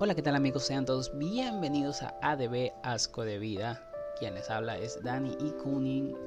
Hola, ¿qué tal amigos? Sean todos bienvenidos a ADB Asco de Vida. Quien les habla es Dani y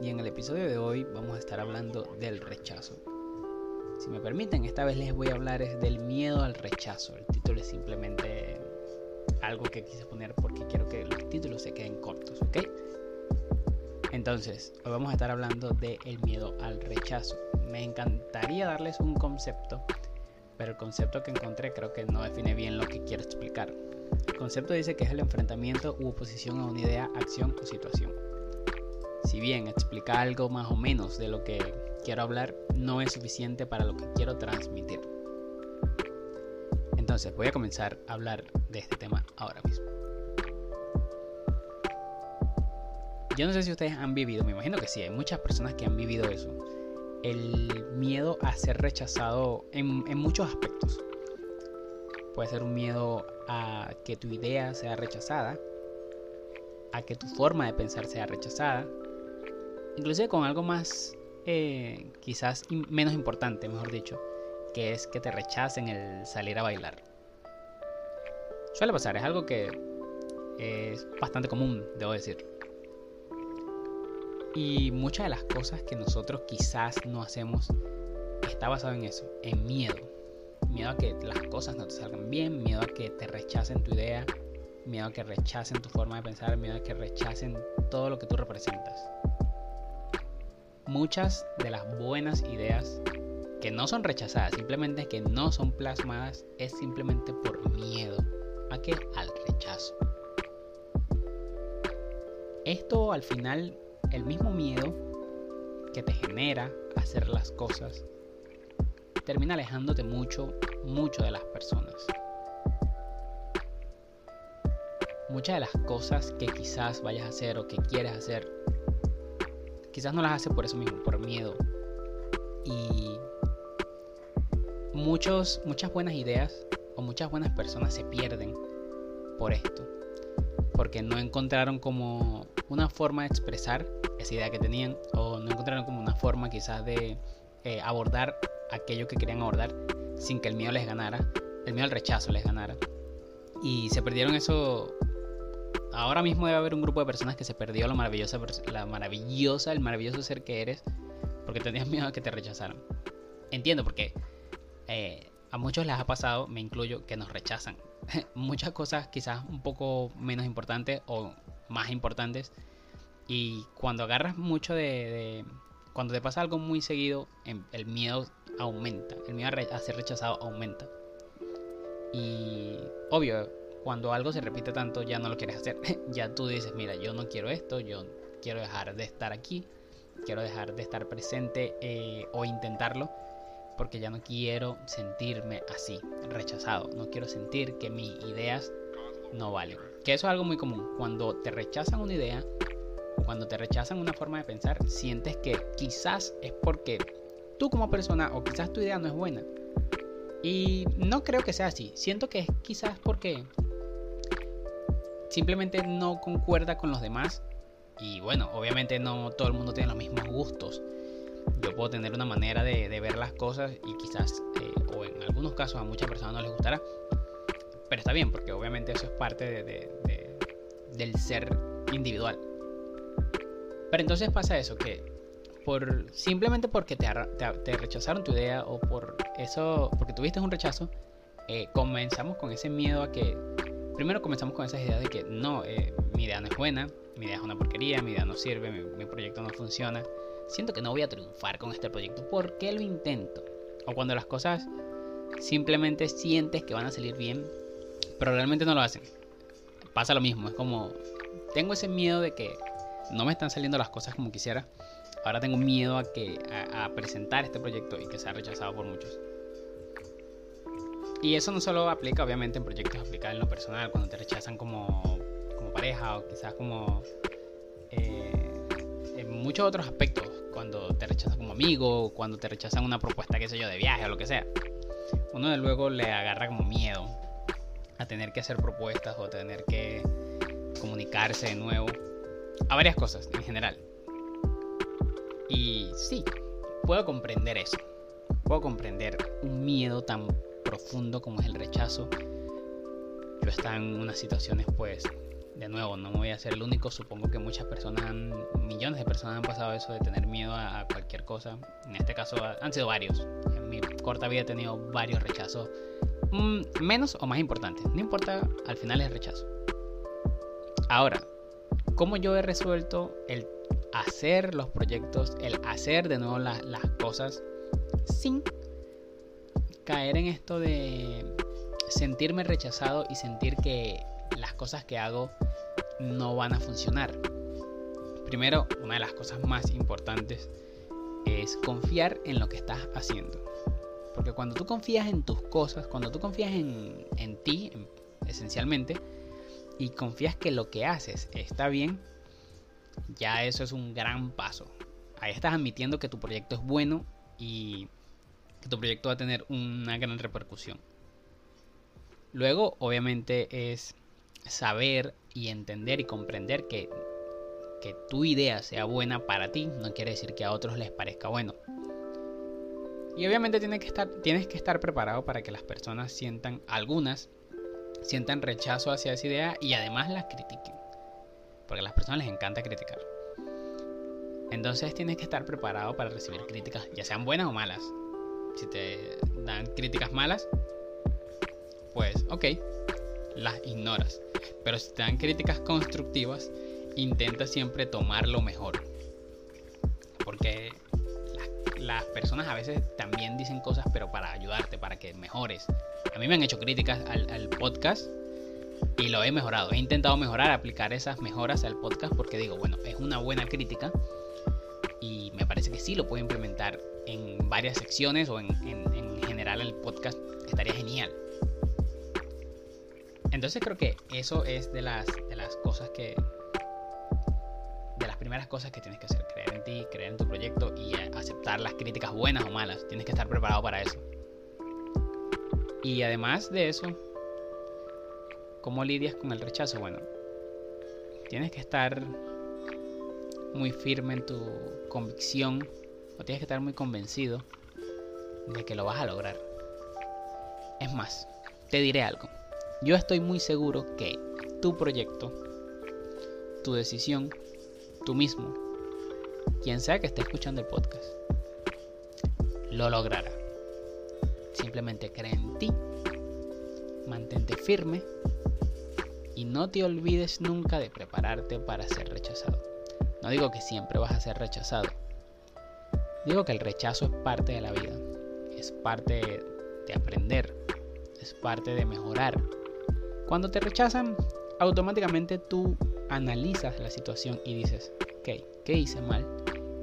y en el episodio de hoy vamos a estar hablando del rechazo. Si me permiten, esta vez les voy a hablar del miedo al rechazo. El título es simplemente algo que quise poner porque quiero que los títulos se queden cortos, ¿ok? Entonces, hoy vamos a estar hablando del miedo al rechazo. Me encantaría darles un concepto pero el concepto que encontré creo que no define bien lo que quiero explicar. El concepto dice que es el enfrentamiento u oposición a una idea, acción o situación. Si bien explica algo más o menos de lo que quiero hablar, no es suficiente para lo que quiero transmitir. Entonces voy a comenzar a hablar de este tema ahora mismo. Yo no sé si ustedes han vivido, me imagino que sí, hay muchas personas que han vivido eso el miedo a ser rechazado en, muchos aspectos. Puede ser un miedo a que tu idea sea rechazada, a que tu forma de pensar sea rechazada, inclusive con algo más, eh, quizás menos importante, mejor dicho, que es que te rechacen el salir a bailar. Suele pasar, es algo que es bastante común, debo decir. Y muchas de las cosas que nosotros quizás no hacemos está basado en eso, en miedo. Miedo a que las cosas no te salgan bien, miedo a que te rechacen tu idea, miedo a que rechacen tu forma de pensar, miedo a que rechacen todo lo que tú representas. Muchas de las buenas ideas que no son rechazadas, simplemente que no son plasmadas, es simplemente por miedo. ¿A qué? Al rechazo. Esto al final el mismo miedo que te genera hacer las cosas termina alejándote mucho, mucho de las personas. Muchas de las cosas que quizás vayas a hacer o que quieres hacer, quizás no las haces por eso mismo, por miedo. Y muchos, muchas buenas ideas o muchas buenas personas se pierden por esto. Porque no encontraron como una forma de expresar esa idea que tenían o no encontraron como una forma quizás de eh, abordar aquello que querían abordar sin que el miedo les ganara, el miedo al rechazo les ganara. Y se perdieron eso. Ahora mismo debe haber un grupo de personas que se perdió la maravillosa, la maravillosa, el maravilloso ser que eres porque tenías miedo a que te rechazaran. Entiendo porque eh, a muchos les ha pasado, me incluyo, que nos rechazan. Muchas cosas quizás un poco menos importantes o más importantes y cuando agarras mucho de, Cuando te pasa algo muy seguido, em, el miedo aumenta. El miedo a ser rechazado aumenta. Y obvio, cuando algo se repite tanto, ya no lo quieres hacer. ya tú dices, mira, yo no quiero esto, yo quiero dejar de estar aquí, quiero dejar de estar presente eh, o intentarlo, porque ya no quiero sentirme así, rechazado. No quiero sentir que mis ideas no valen. Que eso es algo muy común. Cuando te rechazan una idea, cuando te rechazan una forma de pensar, sientes que quizás es porque tú como persona o quizás tu idea no es buena. Y no creo que sea así. Siento que es quizás porque simplemente no concuerda con los demás. Y bueno, obviamente no todo el mundo tiene los mismos gustos. Yo puedo tener una manera de, ver las cosas y quizás, eh, o en algunos casos a muchas personas no les gustará. Pero está bien, porque obviamente eso es parte del ser individual. Pero entonces pasa eso, que por simplemente porque te, rechazaron tu idea o por eso, porque tuviste un rechazo, eh, comenzamos con ese miedo a que, primero comenzamos con esas ideas de que no, eh, mi idea no es buena, mi idea es una porquería, mi idea no sirve, mi, proyecto no funciona, siento que no voy a triunfar con este proyecto, ¿por qué lo intento? O cuando las cosas simplemente sientes que van a salir bien, pero realmente no lo hacen. Pasa lo mismo, es como, tengo ese miedo de que no me están saliendo las cosas como quisiera. Ahora tengo miedo a, que, a, presentar este proyecto y que sea rechazado por muchos. Y eso no solo aplica obviamente en proyectos, aplica en lo personal, cuando te rechazan como, como pareja o quizás como eh, en muchos otros aspectos, cuando te rechazan como amigo, cuando te rechazan una propuesta, qué sé yo, de viaje o lo que sea. Uno de luego le agarra como miedo a tener que hacer propuestas o a tener que comunicarse de nuevo a varias cosas en general. Y sí, puedo comprender eso. Puedo comprender un miedo tan profundo como es el rechazo. Yo está en unas situaciones, pues, de nuevo, no me voy a ser el único, supongo que muchas personas, millones de personas han pasado eso de tener miedo a, cualquier cosa. En este caso han sido varios. En mi corta vida he tenido varios rechazos, menos o más importantes. No importa, al final es rechazo. Ahora, ¿cómo yo he resuelto el hacer los proyectos, el hacer de nuevo las cosas sin caer en esto de sentirme rechazado y sentir que las cosas que hago no van a funcionar. Primero, una de las cosas más importantes es confiar en lo que estás haciendo. Porque cuando tú confías en tus cosas, cuando tú confías en, ti, esencialmente, y confías que lo que haces está bien, ya eso es un gran paso. Ahí estás admitiendo que tu proyecto es bueno y que tu proyecto va a tener una gran repercusión. Luego, obviamente, es saber y entender y comprender que, que tu idea sea buena para ti no quiere decir que a otros les parezca bueno. Y obviamente tienes que estar, preparado para que las personas sientan, algunas, sientan rechazo hacia esa idea y además las critiquen. Porque a las personas les encanta criticar. Entonces tienes que estar preparado para recibir críticas, ya sean buenas o malas. Si te dan críticas malas, pues ok, las ignoras. Pero si te dan críticas constructivas, intenta siempre tomar lo mejor. Las, personas a veces también dicen cosas, pero para ayudarte, para que mejores. A mí me han hecho críticas al, podcast y lo he mejorado. He intentado mejorar, aplicar esas mejoras al podcast porque digo, bueno, es una buena crítica y me parece que sí lo puedo implementar en varias secciones o en, en, en general el podcast estaría genial. Entonces creo que eso es de las, de las cosas que... Primeras cosas que tienes que hacer. Creer en ti, creer en tu proyecto y aceptar las críticas buenas o malas. Tienes que estar preparado para eso. Y además de eso, ¿cómo lidias con el rechazo? Bueno, tienes que estar muy firme en tu convicción o tienes que estar muy convencido de que lo vas a lograr. Es más, te diré algo. Yo estoy muy seguro que tu proyecto, tu decisión, tú mismo, quien sea que esté escuchando el podcast, lo logrará. Simplemente cree en ti, mantente firme y no te olvides nunca de prepararte para ser rechazado. No digo que siempre vas a ser rechazado. Digo que el rechazo es parte de la vida, es parte de aprender, es parte de mejorar, cuando te rechazan, automáticamente tú analizas la situación y dices, ¿qué hice mal?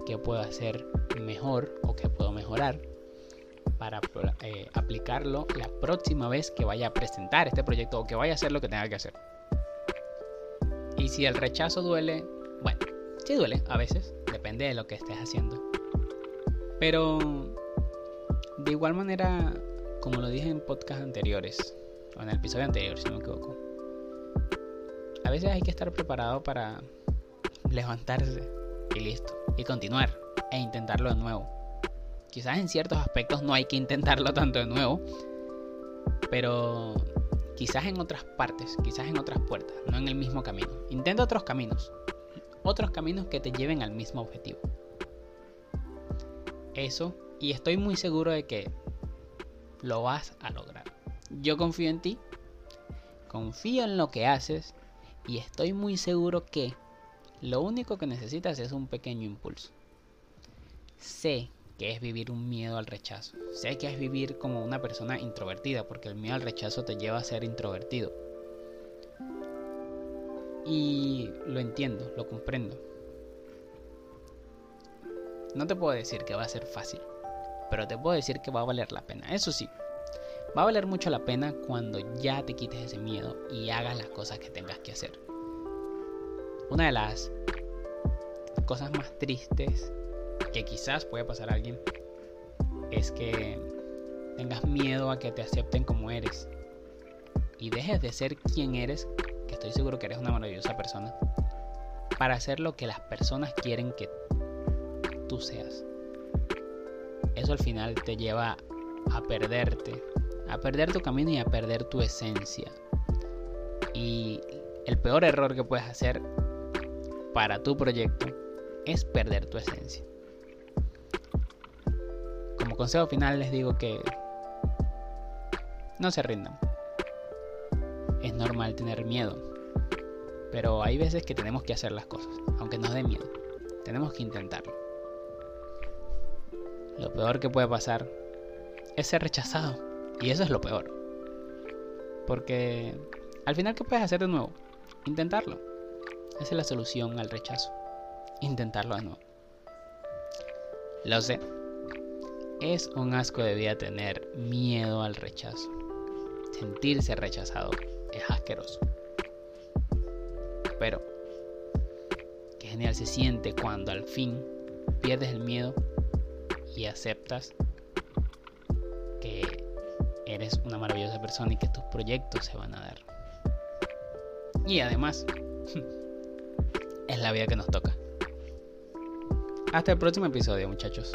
¿Qué puedo hacer mejor o qué puedo mejorar? para eh, aplicarlo la próxima vez que vaya a presentar este proyecto o que vaya a hacer lo que tenga que hacer. Y si el rechazo duele, bueno, sí duele a veces, depende de lo que estés haciendo. Pero de igual manera, como lo dije en podcast anteriores, o en el episodio anterior, si no me equivoco. A veces hay que estar preparado para levantarse y listo, y continuar e intentarlo de nuevo. Quizás en ciertos aspectos no hay que intentarlo tanto de nuevo, pero quizás en otras partes, quizás en otras puertas, no en el mismo camino. Intenta otros caminos, otros caminos que te lleven al mismo objetivo. Eso, y estoy muy seguro de que lo vas a lograr. Yo confío en ti, confío en lo que haces y estoy muy seguro que lo único que necesitas es un pequeño impulso. Sé que es vivir un miedo al rechazo. Sé que es vivir como una persona introvertida, porque el miedo al rechazo te lleva a ser introvertido. Y lo entiendo, lo comprendo. No te puedo decir que va a ser fácil, pero te puedo decir que va a valer la pena. Eso sí, Va a valer mucho la pena cuando ya te quites ese miedo y hagas las cosas que tengas que hacer. Una de las cosas más tristes que quizás pueda pasar a alguien es que tengas miedo a que te acepten como eres y dejes de ser quien eres, que estoy seguro que eres una maravillosa persona, para hacer lo que las personas quieren que tú seas. Eso al final te lleva a perderte a perder tu camino y a perder tu esencia. Y el peor error que puedes hacer para tu proyecto es perder tu esencia. Como consejo final les digo que no se rindan. Es normal tener miedo, pero hay veces que tenemos que hacer las cosas, aunque nos dé miedo. Tenemos que intentarlo. Lo peor que puede pasar es ser rechazado, y eso es lo peor. Porque al final, ¿qué puedes hacer de nuevo? Intentarlo. Esa es la solución al rechazo. Intentarlo de nuevo. Lo sé. Es un asco de vida tener miedo al rechazo. Sentirse rechazado es asqueroso. Pero, qué genial se siente cuando al fin pierdes el miedo y aceptas que eres una maravillosa persona y que tus proyectos se van a dar. Y además, es la vida que nos toca. Hasta el próximo episodio, muchachos.